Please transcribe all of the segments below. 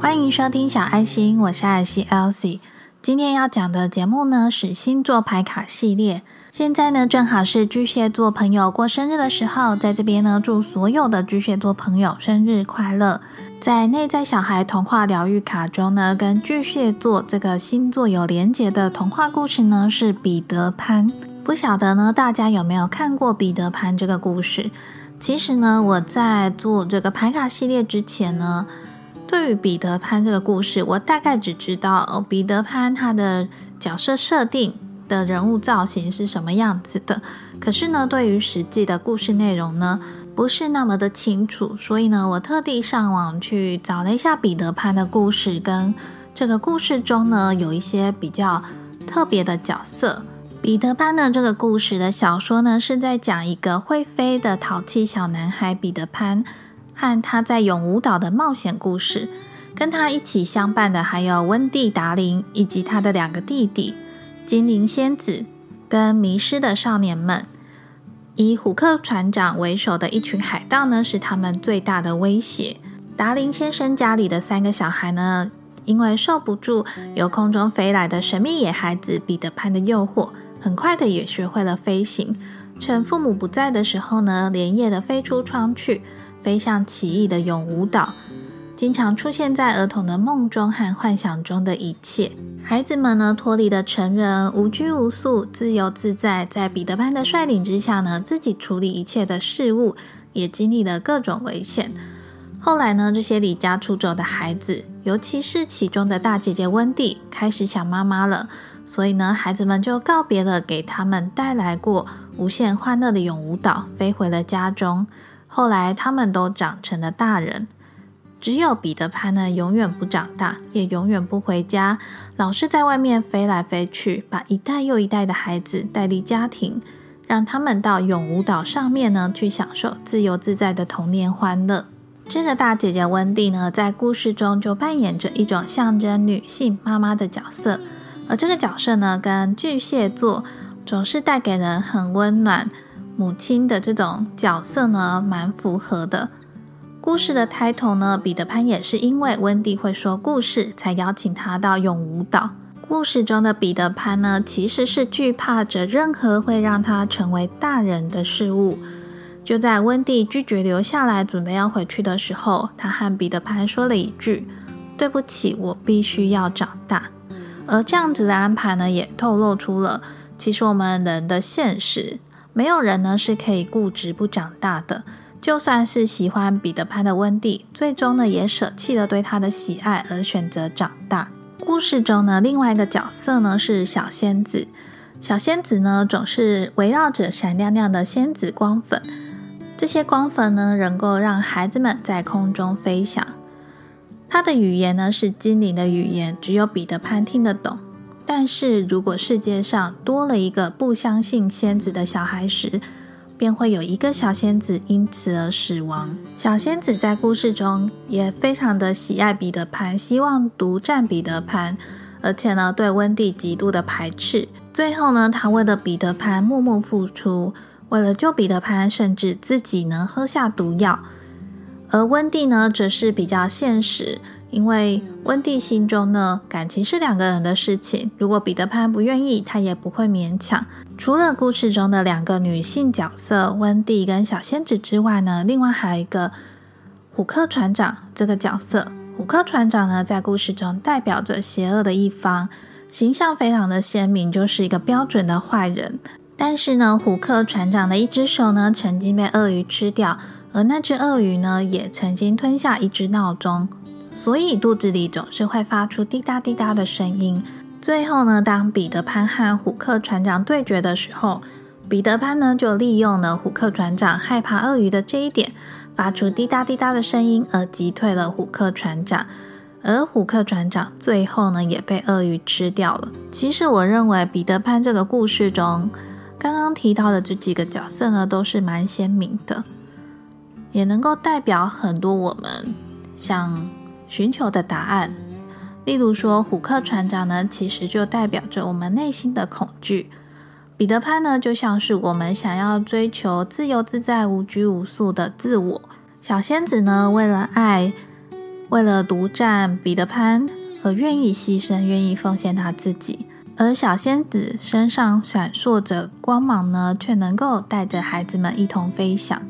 欢迎收听小爱心，我是爱心 Elsie。今天要讲的节目呢是星座牌卡系列。现在呢正好是巨蟹座朋友过生日的时候，在这边呢祝所有的巨蟹座朋友生日快乐。在内在小孩童话疗愈卡中呢，跟巨蟹座这个星座有连结的童话故事呢是彼得潘。不晓得呢大家有没有看过彼得潘这个故事？其实呢我在做这个牌卡系列之前呢。对于彼得潘这个故事，我大概只知道彼得潘他的角色设定的人物造型是什么样子的。可是呢，对于实际的故事内容呢，不是那么的清楚。所以呢，我特地上网去找了一下彼得潘的故事，跟这个故事中呢有一些比较特别的角色。彼得潘呢这个故事的小说呢，是在讲一个会飞的淘气小男孩彼得潘。和他在永无岛的冒险故事，跟他一起相伴的还有温蒂·达林以及他的两个弟弟精灵仙子跟迷失的少年们。以虎克船长为首的一群海盗呢，是他们最大的威胁。达林先生家里的三个小孩呢，因为受不住由空中飞来的神秘野孩子彼得潘的诱惑，很快的也学会了飞行。趁父母不在的时候呢，连夜的飞出窗去。飞向奇异的永无岛，经常出现在儿童的梦中和幻想中的一切。孩子们呢，脱离了成人，无拘无束，自由自在，在彼得潘的率领之下呢，自己处理一切的事物，也经历了各种危险。后来呢，这些离家出走的孩子，尤其是其中的大姐姐温蒂，开始想妈妈了。所以呢，孩子们就告别了给他们带来过无限欢乐的永无岛，飞回了家中。后来，他们都长成了大人，只有彼得潘呢，永远不长大，也永远不回家，老是在外面飞来飞去，把一代又一代的孩子带离家庭，让他们到永无岛上面呢，去享受自由自在的童年欢乐。这个大姐姐温蒂呢，在故事中就扮演着一种象征女性妈妈的角色，而这个角色呢，跟巨蟹座总是带给人很温暖。母亲的这种角色呢，蛮符合的。故事的开头呢，彼得潘也是因为温蒂会说故事，才邀请他到永无岛。故事中的彼得潘呢，其实是惧怕着任何会让他成为大人的事物。就在温蒂拒绝留下来，准备要回去的时候，他和彼得潘说了一句：“对不起，我必须要长大。”而这样子的安排呢，也透露出了其实我们人的现实。没有人呢是可以固执不长大的。就算是喜欢彼得潘的温蒂，最终呢也舍弃了对他的喜爱，而选择长大。故事中呢，另外一个角色呢是小仙子。小仙子呢总是围绕着闪亮亮的仙子光粉，这些光粉呢能够让孩子们在空中飞翔。它的语言呢是精灵的语言，只有彼得潘听得懂。但是如果世界上多了一个不相信仙子的小孩时，便会有一个小仙子因此而死亡。小仙子在故事中也非常的喜爱彼得潘，希望独占彼得潘，而且呢对温蒂极度的排斥。最后呢，他为了彼得潘默默付出，为了救彼得潘，甚至自己能喝下毒药。而温蒂呢，则是比较现实。因为温蒂心中呢，感情是两个人的事情。如果彼得潘不愿意，他也不会勉强。除了故事中的两个女性角色温蒂跟小仙子之外呢，另外还有一个虎克船长这个角色。虎克船长呢，在故事中代表着邪恶的一方，形象非常的鲜明，就是一个标准的坏人。但是呢，虎克船长的一只手呢，曾经被鳄鱼吃掉，而那只鳄鱼呢，也曾经吞下一只闹钟。所以肚子里总是会发出滴答滴答的声音。最后呢，当彼得潘和虎克船长对决的时候，彼得潘呢就利用了虎克船长害怕鳄鱼的这一点，发出滴答滴答的声音，而击退了虎克船长。而虎克船长最后呢也被鳄鱼吃掉了。其实我认为彼得潘这个故事中刚刚提到的这几个角色呢都是蛮鲜明的，也能够代表很多我们像。寻求的答案，例如说，虎克船长呢，其实就代表着我们内心的恐惧；彼得潘呢，就像是我们想要追求自由自在、无拘无束的自我；小仙子呢，为了爱为了独占彼得潘而愿意牺牲、愿意奉献他自己。而小仙子身上闪烁着光芒呢，却能够带着孩子们一同飞翔。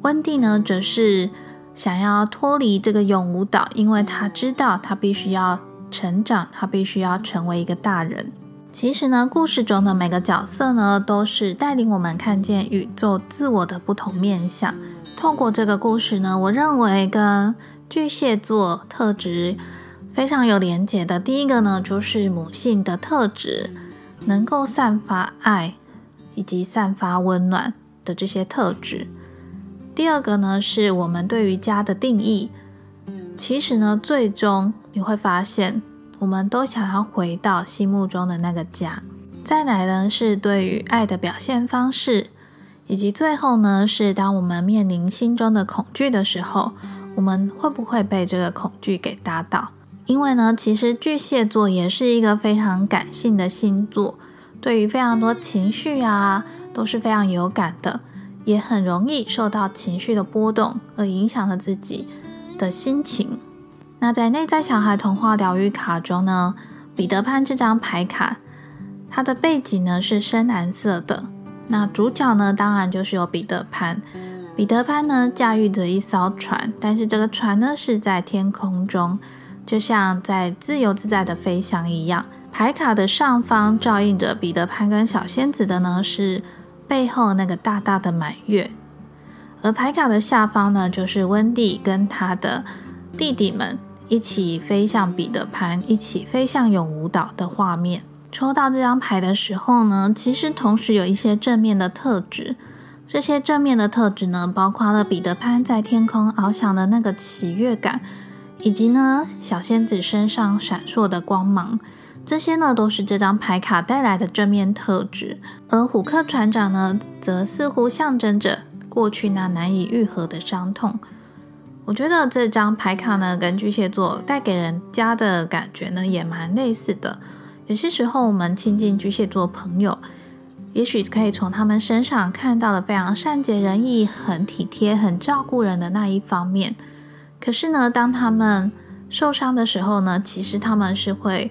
温蒂呢，则是想要脱离这个永无岛，因为他知道他必须要成长，他必须要成为一个大人。其实呢，故事中的每个角色呢，都是带领我们看见宇宙自我的不同面相。透过这个故事呢，我认为跟巨蟹座特质非常有连结的。第一个呢，就是母性的特质，能够散发爱以及散发温暖的这些特质。第二个呢，是我们对于家的定义。其实呢，最终你会发现。我们都想要回到心目中的那个家。再来呢，是对于爱的表现方式，以及最后呢，是当我们面临心中的恐惧的时候，我们会不会被这个恐惧给打倒？因为呢，其实巨蟹座也是一个非常感性的星座，对于非常多情绪啊，都是非常有感的，也很容易受到情绪的波动而影响了自己的心情。那在内在小孩童话疗愈卡中呢，彼得潘这张牌卡，它的背景呢是深蓝色的。那主角呢，当然就是有彼得潘。彼得潘呢驾驭着一艘船，但是这个船呢是在天空中，就像在自由自在的飞翔一样。牌卡的上方照应着彼得潘跟小仙子的呢是背后那个大大的满月，而牌卡的下方呢就是温蒂跟他的弟弟们。一起飞向彼得潘，一起飞向永无岛的画面。抽到这张牌的时候呢，其实同时有一些正面的特质。这些正面的特质呢，包括了彼得潘在天空翱翔的那个喜悦感，以及呢小仙子身上闪烁的光芒。这些呢都是这张牌卡带来的正面特质。而虎克船长呢，则似乎象征着过去那难以愈合的伤痛。我觉得这张牌卡呢，跟巨蟹座带给人家的感觉呢，也蛮类似的。有些时候，我们亲近巨蟹座朋友，也许可以从他们身上看到了非常善解人意、很体贴、很照顾人的那一方面。可是呢，当他们受伤的时候呢，其实他们是会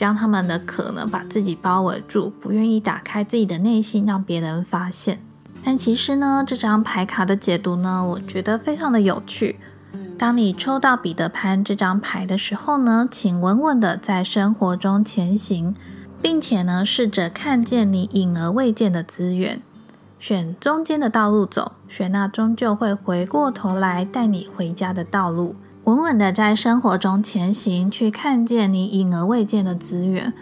将他们的壳呢，把自己包围住，不愿意打开自己的内心，让别人发现。但其实呢，这张牌卡的解读呢，我觉得非常的有趣。当你抽到彼得潘这张牌的时候呢，请稳稳的在生活中前行，并且呢，试着看见你隐而未见的资源，选中间的道路走，选那终究会回过头来带你回家的道路。稳稳的在生活中前行，去看见你隐而未见的资源。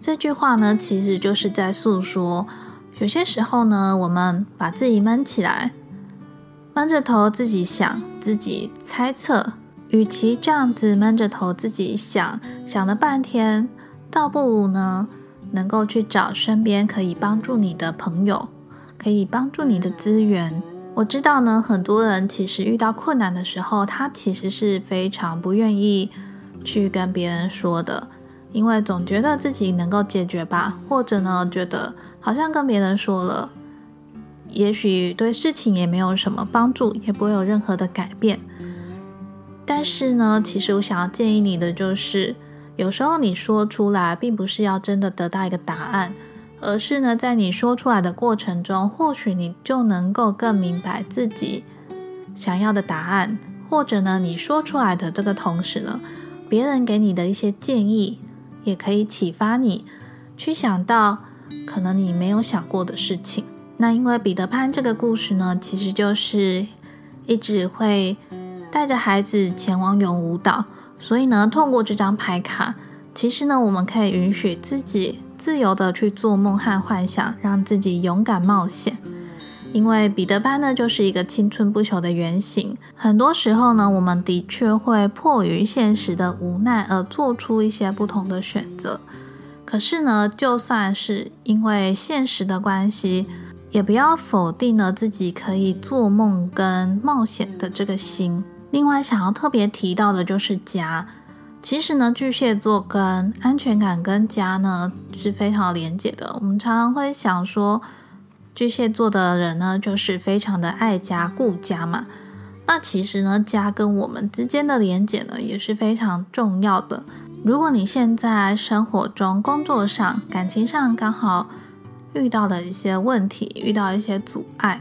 这句话呢，其实就是在诉说，有些时候呢，我们把自己闷起来。闷着头自己想，自己猜测，与其这样子闷着头自己想，想了半天，倒不如呢，能够去找身边可以帮助你的朋友，可以帮助你的资源。我知道呢，很多人其实遇到困难的时候，他其实是非常不愿意去跟别人说的，因为总觉得自己能够解决吧，或者呢，觉得好像跟别人说了。也许对事情也没有什么帮助，也不会有任何的改变。但是呢，其实我想要建议你的就是，有时候你说出来，并不是要真的得到一个答案，而是呢，在你说出来的过程中，或许你就能够更明白自己想要的答案，或者呢，你说出来的这个同时呢，别人给你的一些建议，也可以启发你去想到可能你没有想过的事情。那因为彼得潘这个故事呢，其实就是一直会带着孩子前往永无岛，所以呢，透过这张牌卡，其实呢，我们可以允许自己自由的去做梦和幻想，让自己勇敢冒险。因为彼得潘呢，就是一个青春不朽的原型。很多时候呢，我们的确会迫于现实的无奈而做出一些不同的选择。可是呢，就算是因为现实的关系，也不要否定了自己可以做梦跟冒险的这个心。另外，想要特别提到的就是家。其实呢，巨蟹座跟安全感跟家呢是非常连结的。我们常常会想说，巨蟹座的人呢就是非常的爱家顾家嘛。那其实呢，家跟我们之间的连结呢也是非常重要的。如果你现在生活中、工作上、感情上刚好遇到了一些问题，遇到一些阻碍，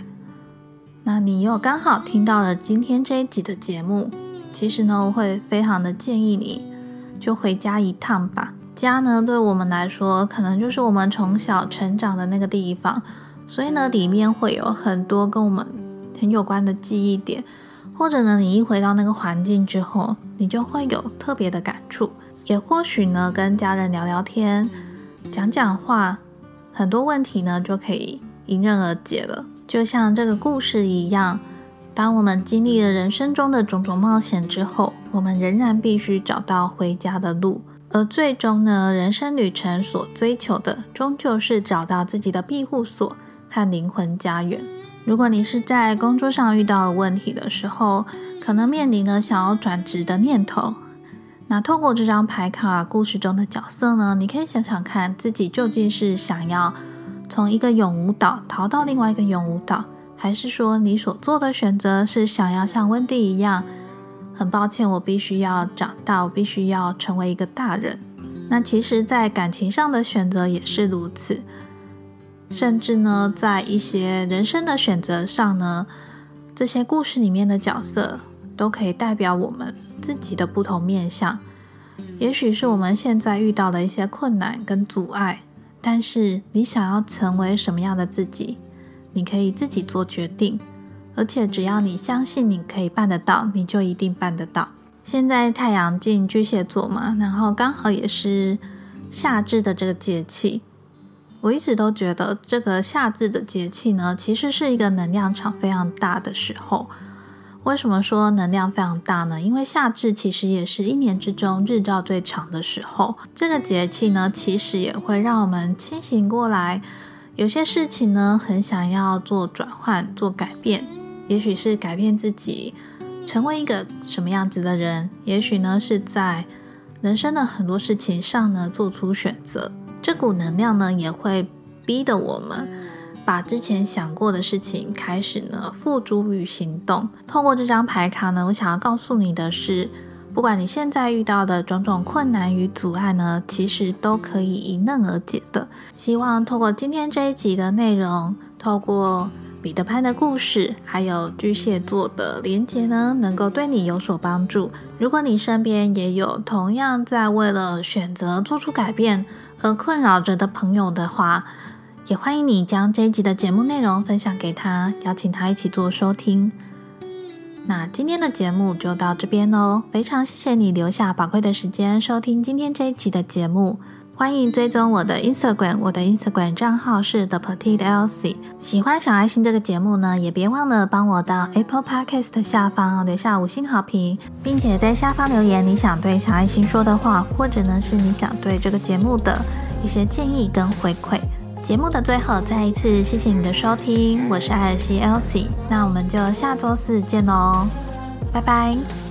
那你又刚好听到了今天这一集的节目，其实呢，我会非常的建议你就回家一趟吧。家呢，对我们来说，可能就是我们从小成长的那个地方，所以呢，里面会有很多跟我们很有关的记忆点。或者呢，你一回到那个环境之后，你就会有特别的感触。也或许呢，跟家人聊聊天、讲讲话，很多问题呢就可以迎刃而解了。就像这个故事一样，当我们经历了人生中的种种冒险之后，我们仍然必须找到回家的路。而最终呢，人生旅程所追求的，终究是找到自己的庇护所和灵魂家园。如果你是在工作上遇到了问题的时候，可能面临了想要转职的念头，那透过这张牌卡故事中的角色呢，你可以想想看自己究竟是想要从一个永无岛逃到另外一个永无岛，还是说你所做的选择是想要像温蒂一样，很抱歉，我必须要长大，我必须要成为一个大人。那其实，在感情上的选择也是如此。甚至呢，在一些人生的选择上呢，这些故事里面的角色都可以代表我们自己的不同面相。也许是我们现在遇到的一些困难跟阻碍，但是你想要成为什么样的自己，你可以自己做决定。而且只要你相信你可以办得到，你就一定办得到。现在太阳进巨蟹座嘛，然后刚好也是夏至的这个节气。我一直都觉得这个夏至的节气呢，其实是一个能量场非常大的时候。为什么说能量非常大呢？因为夏至其实也是一年之中日照最长的时候。这个节气呢，其实也会让我们清醒过来。有些事情呢，很想要做转换、做改变，也许是改变自己，成为一个什么样子的人；也许呢，是在人生的很多事情上呢，做出选择。这股能量呢，也会逼得我们把之前想过的事情开始呢付诸于行动。透过这张牌卡呢，我想要告诉你的是，不管你现在遇到的种种困难与阻碍呢，其实都可以迎刃而解的。希望透过今天这一集的内容，透过彼得潘的故事，还有巨蟹座的连接呢，能够对你有所帮助。如果你身边也有同样在为了选择做出改变，而困扰着的朋友的话，也欢迎你将这一集的节目内容分享给他，邀请他一起做收听。那今天的节目就到这边喽，非常谢谢你留下宝贵的时间收听今天这一集的节目。欢迎追踪我的 Instagram，我的 Instagram 账号是 The Petite Elsie。喜欢小爱心这个节目呢，也别忘了帮我到 Apple Podcast 下方留下五星好评，并且在下方留言你想对小爱心说的话，或者呢是你想对这个节目的一些建议跟回馈。节目的最后，再一次谢谢你的收听，我是艾尔西 Elsie，那我们就下周四见喽，拜拜。